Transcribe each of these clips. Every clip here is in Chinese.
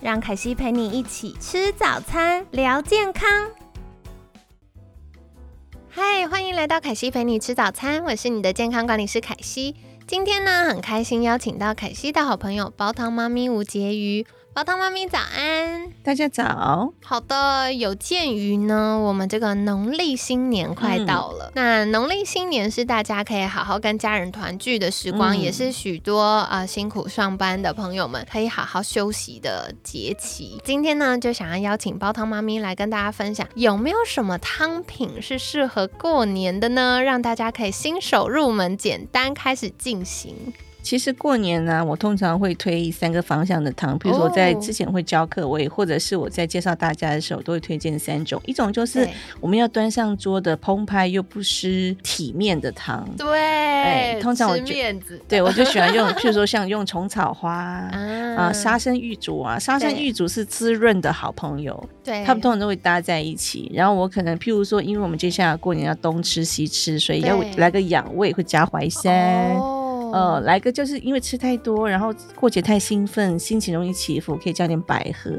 让凯西陪你一起吃早餐，聊健康。嗨，欢迎来到凯西陪你吃早餐，我是你的健康管理师凯西。今天呢，很开心邀请到凯西的好朋友煲汤妈咪吴婕妤。煲汤妈咪早安，大家早。好的，有鉴于呢，我们这个农历新年快到了，那农历新年是大家可以好好跟家人团聚的时光，也是许多啊辛苦上班的朋友们可以好好休息的节气。今天呢，就想要邀请煲汤妈咪来跟大家分享，有没有什么汤品是适合过年的呢？让大家可以新手入门，简单开始进行。其实过年呢，我通常会推三个方向的汤，比如说在之前会教课，我也或者是我在介绍大家的时候，都会推荐三种。一种就是我们要端上桌的澎湃又不失体面的汤。对，哎通常我面子，对我就喜欢用，譬如说像用虫草花啊、沙参玉竹啊，沙参玉竹是滋润的好朋友，对，他们通常都会搭在一起。然后我可能譬如说，因为我们接下来过年要东吃西吃，所以要来个养胃，会加淮山。呃，来个就是因为吃太多，然后过节太兴奋，心情容易起伏，可以加点百合，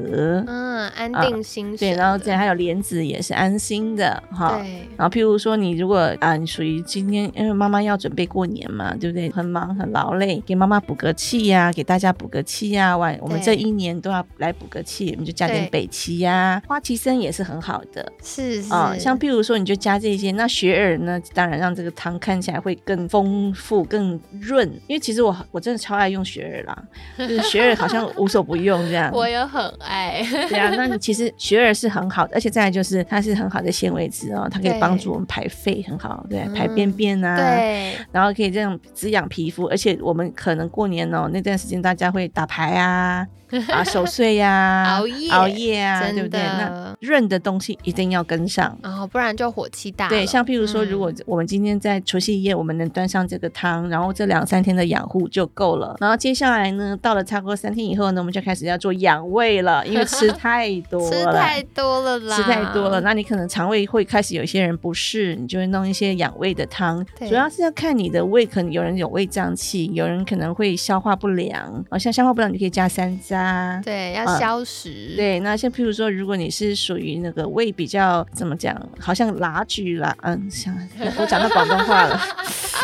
嗯，安定心。对，然后再还有莲子也是安心的哈。对。然后譬如说你如果啊，你属于今天因为妈妈要准备过年嘛，对不对？很忙很劳累，给妈妈补个气呀，给大家补个气呀，晚我们这一年都要来补个气，我们就加点北芪呀，花旗参也是很好的。是是。啊，像譬如说你就加这些，那雪耳呢，当然让这个汤看起来会更丰富、更润。因为其实我我真的超爱用雪耳啦，就是雪耳好像无所不用这样。我也很爱。对啊，那你其实雪耳是很好的，而且再来就是它是很好的纤维质哦，它可以帮助我们排废很好，对，排便便啊，对，然后可以这样滋养皮肤，而且我们可能过年哦那段时间大家会打牌啊。啊，守岁呀，熬夜熬夜啊，对不对？那润的东西一定要跟上，哦，不然就火气大。对，像譬如说，如果我们今天在除夕夜，我们能端上这个汤，然后这两三天的养护就够了。然后接下来呢，到了差不多三天以后呢，我们就开始要做养胃了，因为吃太多了，吃太多了啦，吃太多了，那你可能肠胃会开始有些人不适，你就会弄一些养胃的汤。主要是要看你的胃，可能有人有胃胀气，有人可能会消化不良，哦，像消化不良，你可以加三楂。啊，对，要消食。对，那像譬如说，如果你是属于那个胃比较怎么讲，好像拉锯啦，嗯，想 我讲到广东话了，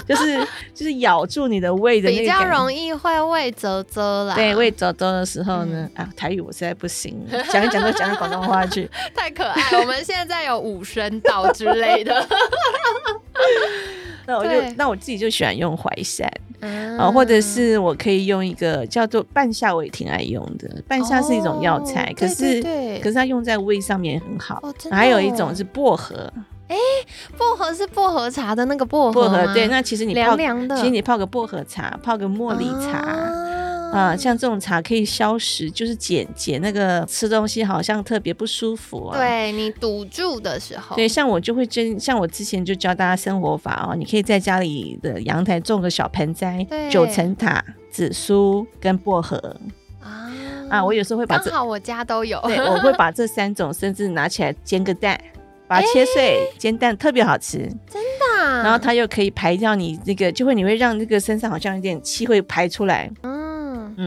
就是就是咬住你的胃的，比较容易会胃啧啧啦。对，胃啧啧的时候呢，啊，台语我实在不行，讲一讲都讲到广东话去，太可爱。我们现在有五声道之类的。那我就那我自己就喜欢用淮山啊，或者是我可以用一个叫做半夏，我也挺爱用的。半夏是一种药材，可是可是它用在胃上面很好。还有一种是薄荷，哎，薄荷是薄荷茶的那个薄荷薄荷对，那其实你凉凉的，其实你泡个薄荷茶，泡个茉莉茶。啊，像这种茶可以消食，就是解解那个吃东西好像特别不舒服啊。对你堵住的时候，对，像我就会真，像我之前就教大家生活法哦，你可以在家里的阳台种个小盆栽，九层塔、紫苏跟薄荷啊啊，我有时候会把刚好我家都有，对，我会把这三种甚至拿起来煎个蛋，把它切碎煎蛋，特别好吃，真的。然后它又可以排掉你那个，就会你会让那个身上好像有点气会排出来。嗯，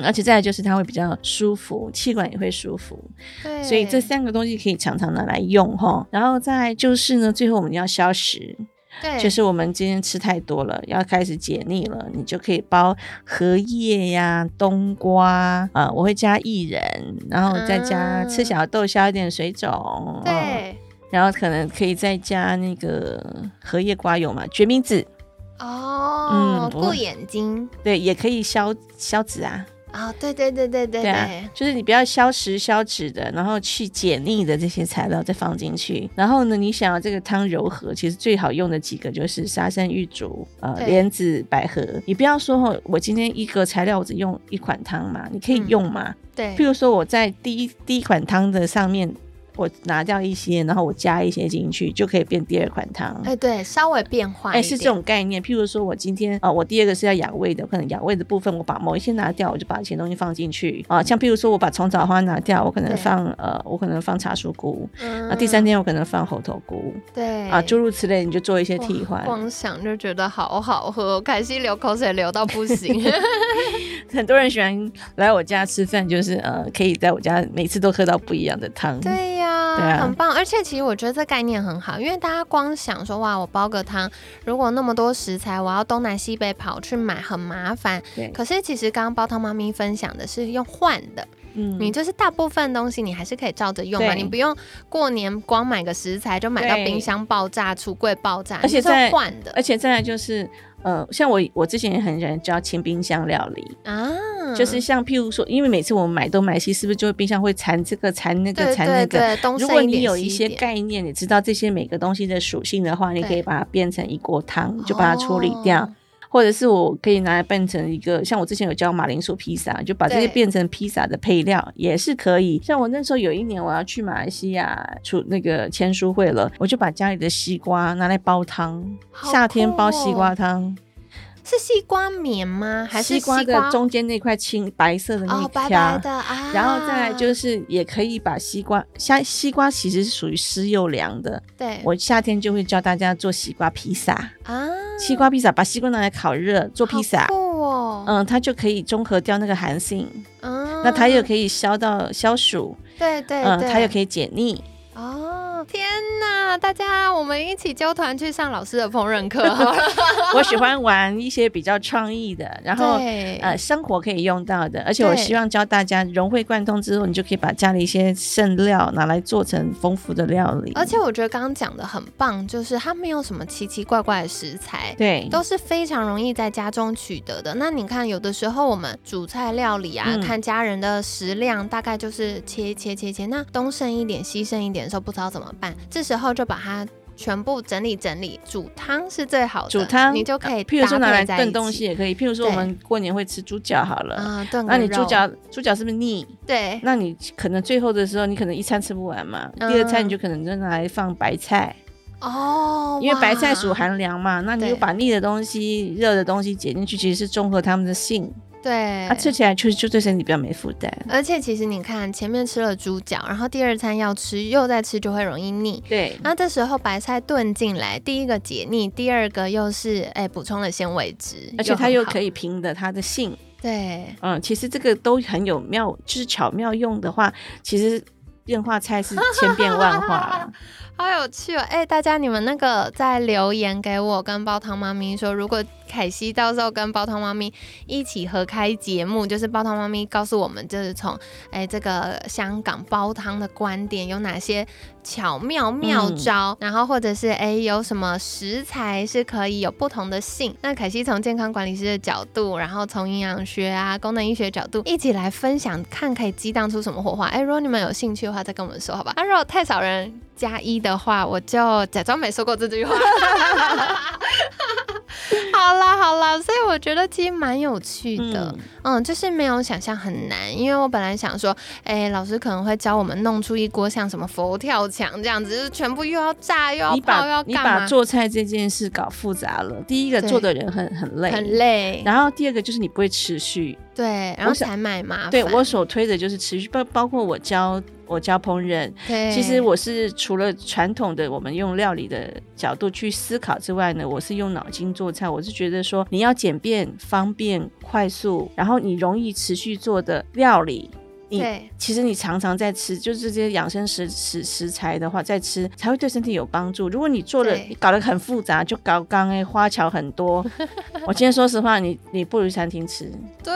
而且再来就是它会比较舒服，气管也会舒服，对，所以这三个东西可以常常拿来用哈。然后再就是呢，最后我们要消食，对，就是我们今天吃太多了，要开始解腻了，你就可以包荷叶呀、冬瓜啊，我会加薏仁，然后再加赤小豆消一点水肿，对，然后可能可以再加那个荷叶瓜油嘛，决明子。哦，嗯，顾眼睛，对，也可以消消脂啊。啊，对对对对对对啊，就是你不要消食消脂的，然后去解腻的这些材料再放进去。然后呢，你想要这个汤柔和，其实最好用的几个就是沙参、玉竹、呃莲子、百合。你不要说哦，我今天一个材料我只用一款汤嘛，你可以嗯用嘛。对譬如说我在第一第一款汤的上面。我拿掉一些，然后我加一些进去，就可以变第二款汤。哎对，稍微变化哎，是这种概念。譬如说，我今天啊、呃我第二个是要养胃的，可能养胃的部分，我把某一些拿掉，我就把一些东西放进去啊、像譬如说，我把虫草花拿掉，我可能放呃，我可能放茶树菇，嗯那、第三天我可能放猴头菇对啊，诸如此类，你就做一些替换。光想就觉得好好喝，凯西流口水流到不行。很多人喜欢来我家吃饭，就是呃，可以在我家每次都喝到不一样的汤。对呀、对啊很棒。而且其实我觉得这概念很好，因为大家光想说哇，我煲个汤，如果那么多食材，我要东南西北跑去买，很麻烦。对，可是其实刚刚煲汤妈咪分享的是用换的，嗯你就是大部分东西你还是可以照着用嘛，你不用过年光买个食材就买到冰箱爆炸、橱柜爆炸，而且是换的而且再来就是呃，像我我之前也很喜欢教清冰箱料理。啊，就是像譬如说，因为每次我们买东买西，是不是就会冰箱会缠这个缠那个对缠那个？如果你有一些概念，你知道这些每个东西的属性的话，你可以把它变成一锅汤，就把它处理掉。哦或者是我可以拿来变成一个，像我之前有教马铃薯披萨，就把这些对变成披萨的配料也是可以。像我那时候有一年我要去马来西亚出那个签书会了，我就把家里的西瓜拿来煲汤，好夏天煲西瓜汤，是西瓜棉吗？还是西瓜的瓜中间那块青白色的那一哦，白条。白的啊，然后再来就是，也可以把西瓜，夏西瓜其实是属于湿又凉的。对我夏天就会教大家做西瓜披萨，啊，西瓜披萨把西瓜拿来烤热做披萨哦，嗯，它就可以中和掉那个寒性，嗯那它又可以消到消暑，对对嗯，它又可以解腻。哦，天哪！大家，我们一起揪团去上老师的烹饪课。我喜欢玩一些比较创意的，然后呃生活可以用到的，而且我希望教大家融会贯通之后，你就可以把家里一些剩料拿来做成丰富的料理。而且我觉得刚刚讲的很棒，就是它没有什么奇奇怪怪的食材。对，都是非常容易在家中取得的。那你看，有的时候我们煮菜料理啊，嗯看家人的食量，大概就是切切切切，那东剩一点西剩一点的时候，不知道怎么办，这时候就把它全部整理整理，煮汤是最好的。煮汤你就可以譬如说拿来炖东西也可以，譬如说我们过年会吃猪脚好了。啊，炖那你猪脚猪脚是不是腻？对那你可能最后的时候，你可能一餐吃不完嘛。嗯第二餐你就可能就拿来放白菜，哦，因为白菜属寒凉嘛。那你就把腻的东西、热的东西解进去，其实是中和它们的性，对啊，吃起来就就对身体比较没负担。而且其实你看，前面吃了猪脚，然后第二餐要吃，又再吃就会容易腻。对，那这时候白菜炖进来，第一个解腻，第二个又是哎补充了纤维质，而且它又可以以平的它的性。对嗯，其实这个都很有妙，就是巧妙用的话，其实变化菜是千变万化啦。好有趣哦！哎，大家你们那个在留言给我跟煲汤妈咪说，如果凯西到时候跟煲汤妈咪一起合开节目，就是煲汤妈咪告诉我们，就是从哎这个香港煲汤的观点有哪些巧妙妙招，然后或者是哎有什么食材是可以有不同的性。那凯西从健康管理师的角度，然后从营养学啊、功能医学角度一起来分享，看可以激荡出什么火花。哎，如果你们有兴趣的话，再跟我们说好吧。啊，如果太少人加一的话，我就假装没说过这句话。好啦好啦，所以我觉得其实蛮有趣的，嗯，嗯就是没有想象很难，因为我本来想说，哎、老师可能会教我们弄出一锅像什么佛跳墙这样子，就是全部又要炸又要你泡又要干嘛，把做菜这件事搞复杂了。第一个做的人很很累，很累，然后第二个就是你不会持续。对，然后才买麻烦，对我所推的就是持续，包包括我教我教烹饪，对，其实我是除了传统的我们用料理的角度去思考之外呢，我是用脑筋做菜。我是觉得说你要简便、方便、快速，然后你容易持续做的料理。你对其实你常常在吃，就是这些养生食食食材的话，在吃才会对身体有帮助。如果你做的你搞得很复杂，就搞刚哎花巧很多，我今天说实话，你你不如餐厅吃。对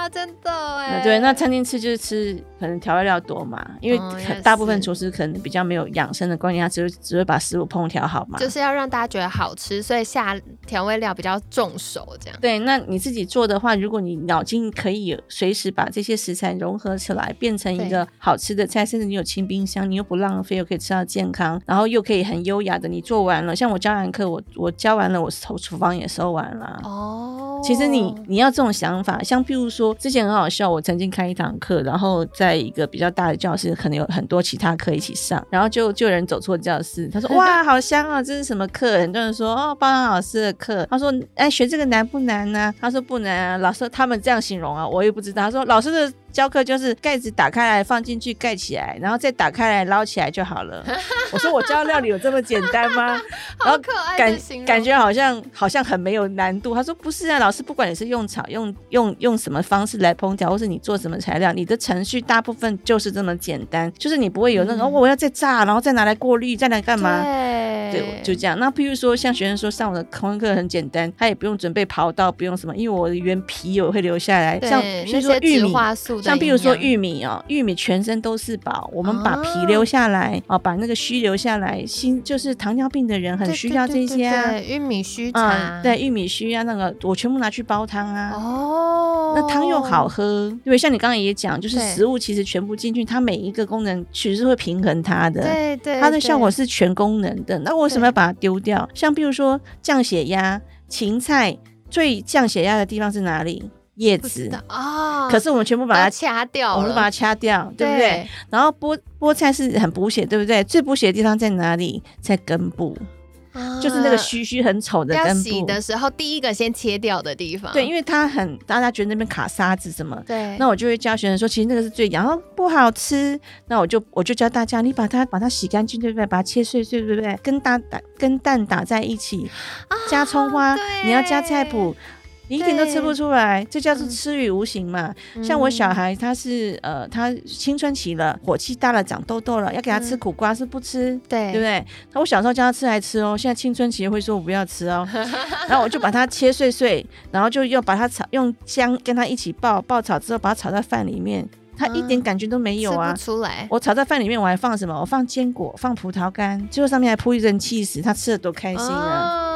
呀，真的哎，对，那餐厅吃就是吃，可能调味料多嘛，因为哦大部分厨师可能比较没有养生的观念，他只会只会把食物烹调好嘛。就是要让大家觉得好吃，所以下调味料比较重手，这样。对，那你自己做的话，如果你脑筋可以随时把这些食材融合起来，变成一个好吃的菜，甚至你有清冰箱，你又不浪费，又可以吃到健康，然后又可以很优雅的你做完了。像我教完课，我我教完了，我收厨房也收完了。哦，其实你你要这种想法，像譬如说之前很好笑，我曾经开一堂课，然后在一个比较大的教室，可能有很多其他课一起上，然后就就有人走错教室，他说 哇好香啊，这是什么课？很多人说哦包恩老师的课，他说哎学这个难不难呢、他说不难啊，老师他们这样形容啊，我也不知道。他说老师的教课就是盖子打开来放进去盖起来，然后再打开来捞起来就好了。我说我教料理有这么简单吗？然后好可爱感感觉好像好像很没有难度。他说不是啊，老师，不管你是用炒用用用什么方式来烹调，或是你做什么材料，你的程序大部分就是这么简单，就是你不会有那种、嗯哦我要再炸，然后再拿来过滤，再来干嘛？对对，就这样。那譬如说，像学生说上我的空课很简单，他也不用准备刨刀，不用什么，因为我的原皮有会留下来。对像比那如说玉米，素的像比如说玉米哦，玉米全身都是宝，我们把皮哦留下来哦，把那个须留下来，心就是糖尿病的人很需要这些啊。对对玉米须茶啊、，对，玉米须啊，那个我全部拿去煲汤啊。哦，那汤又好喝，对，像你刚刚也讲，就是食物其实全部进去，它每一个功能其实是会平衡它的。对对，它的效果是全功能的。那我为什么要把它丢掉？像比如说降血压，芹菜最降血压的地方是哪里？叶子啊。哦，可是我们全部把把它它，掐掉，我们把它掐掉，对不对？？然后菠菠菜是很补血，对不对？最补血的地方在哪里？在根部，就是那个须须很丑的根部。洗的时候，第一个先切掉的地方。对，因为它很，大家觉得那边卡沙子什么。对，那我就会教学生说，其实那个是最痒，然后不好吃。那我就我就教大家，你把它把它洗干净，对不对？把它切碎碎，对不对？跟蛋打跟蛋打在一起，加葱花，啊你要加菜谱。你一点都吃不出来，这叫做嗯吃与无形嘛。像我小孩，他是呃，他青春期了，火气大了，长痘痘了，要给他吃嗯苦瓜是不吃，对对不对？那我小时候叫他吃来吃哦，现在青春期会说我不要吃哦，然后我就把它切碎碎，然后就又把它炒，用姜跟它一起爆，爆炒之后把它炒在饭里面，他一点嗯感觉都没有啊。出来。我炒在饭里面，我还放什么？我放坚果，放葡萄干，最后上面还铺一层气死，他吃的多开心啊！哦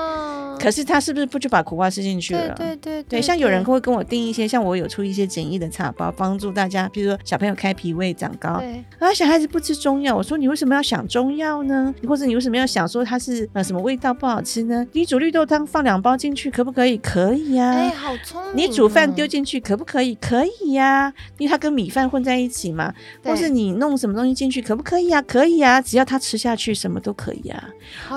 可是他是不是不就把苦瓜吃进去对了？对对对，像有人会跟我订一些，像我有出一些简易的茶包，帮助大家，比如说小朋友开脾胃、长高。对啊，小孩子不吃中药，我说你为什么要想中药呢？或者你为什么要想说它是呃什么味道不好吃呢？你煮绿豆汤放两包进去可不可以？可以呀、哎，好聪明哦。你煮饭丢进去可不可以？可以呀、因为它跟米饭混在一起嘛。或对是你弄什么东西进去可不可以呀、可以呀、只要他吃下去，什么都可以呀、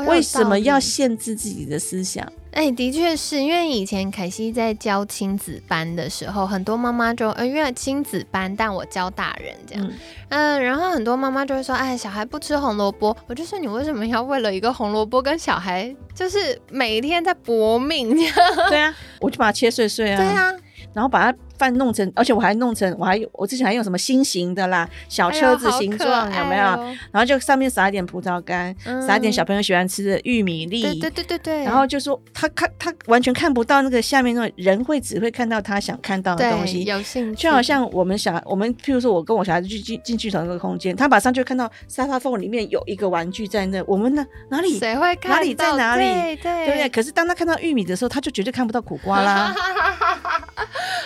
为什么要限制自己的思想？哎，的确是因为以前凯西在教亲子班的时候，很多妈妈就呃，因为亲子班，但我教大人这样，嗯。嗯、然后很多妈妈就会说，哎，小孩不吃红萝卜，我就说你为什么要为了一个红萝卜跟小孩，就是每天在搏命这样？对啊，我就把它切碎碎啊，对啊，然后把它饭弄成，而且我还弄成，我还有我之前还用什么心形的啦，小车子形状、有没有？然后就上面撒一点葡萄干，撒一点小朋友喜欢吃的玉米粒，嗯对对对对对，然后就说他看他完全看不到那个下面那种人会只会看到他想看到的对东西。有兴趣，就好像我们小我们，譬如说，我跟我小孩子去进进去同一个空间，他马上就看到沙发缝里面有一个玩具在那，我们呢哪里？谁会看哪里？在哪里？对对。对不对？可是当他看到玉米的时候，他就绝对看不到苦瓜啦。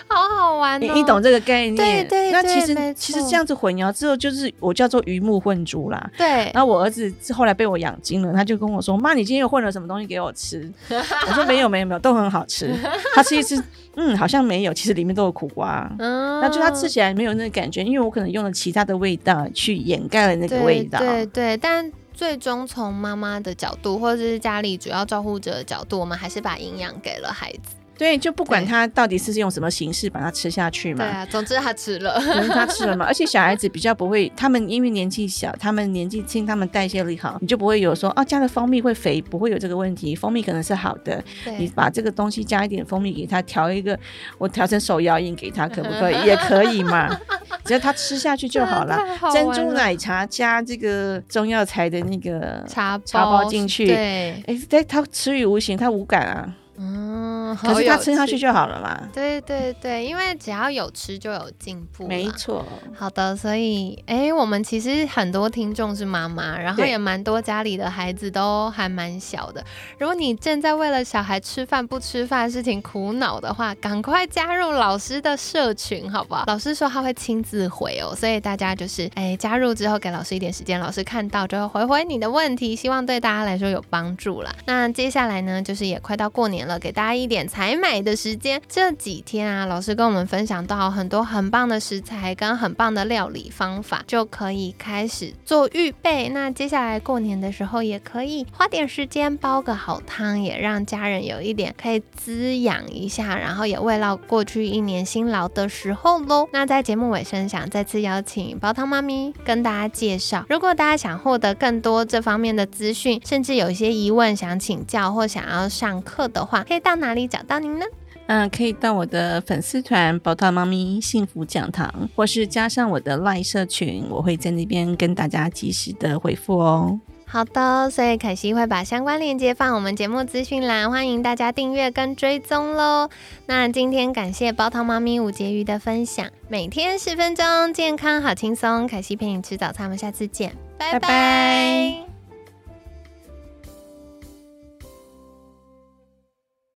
好好玩哦，你你懂这个概念？对对那其实其实这样子混淆之后，就是我叫做鱼目混珠啦。对然后我儿子后来被我养精了，他就跟我说：“妈，你今天又混了什么东西给我吃？” 我说：“没有，没有，没有，都很好吃。”他吃一吃，嗯，好像没有，其实里面都有苦瓜。嗯那就他吃起来没有那个感觉，因为我可能用了其他的味道去掩盖了那个味道。对对对，但最终从妈妈的角度，或者是家里主要照顾者的角度，我们还是把营养给了孩子。对就不管他到底是用什么形式把它吃下去嘛。对啊，总之他吃了。总之他吃了嘛，而且小孩子比较不会，他们因为年纪小，他们年纪轻，他们代谢力好，你就不会有说哦加了蜂蜜会肥，不会有这个问题。蜂蜜可能是好的，你，把这个东西加一点蜂蜜给他，调一个，我调成手摇饮给他，可不可以？也可以嘛，只要他吃下去就好了。好珍珠奶茶加这个中药材的那个茶茶包进去对，哎，对，他吃与无形，他无感啊。嗯，嗯，可是他吃下去。就好了嘛。对对对，因为只要有吃就有进步。没。错，好的，所以哎，我们其实很多听众是妈妈，然后也蛮多家里的孩子都还蛮小的。如果你正在为了小孩吃饭不吃饭的事情苦恼的话，赶快加入老师的社群，好不好？老师说他会亲自回哦，所以大家就是哎加入之后给老师一点时间，老师看到就会回回你的问题，希望对大家来说有帮助啦。那接下来呢，就是也快到过年了，给大家一点采买的时间。这几天啊，老师跟我们分享到很多很棒的食材跟很棒的料理方法，就可以开始做预备。那接下来过年的时候，也可以花点时间煲个好汤，也让家人有一点可以滋养一下，然后也慰劳过去一年辛劳的时候喽。那在节目尾声，想再次邀请煲汤妈咪跟大家介绍，如果大家想获得更多这方面的资讯，甚至有一些疑问想请教或想要上课的话，可以到哪里找到您呢？嗯，可以到我的粉丝团“宝塔猫咪幸福讲堂”，或是加上我的赖社群，我会在那边跟大家及时的回复哦。好的，所以可惜会把相关链接放我们节目资讯栏，欢迎大家订阅跟追踪喽。那今天感谢煲汤猫咪吴婕妤的分享，每天十分钟，健康好轻松。凯西陪你吃早餐，我们下次见，拜拜拜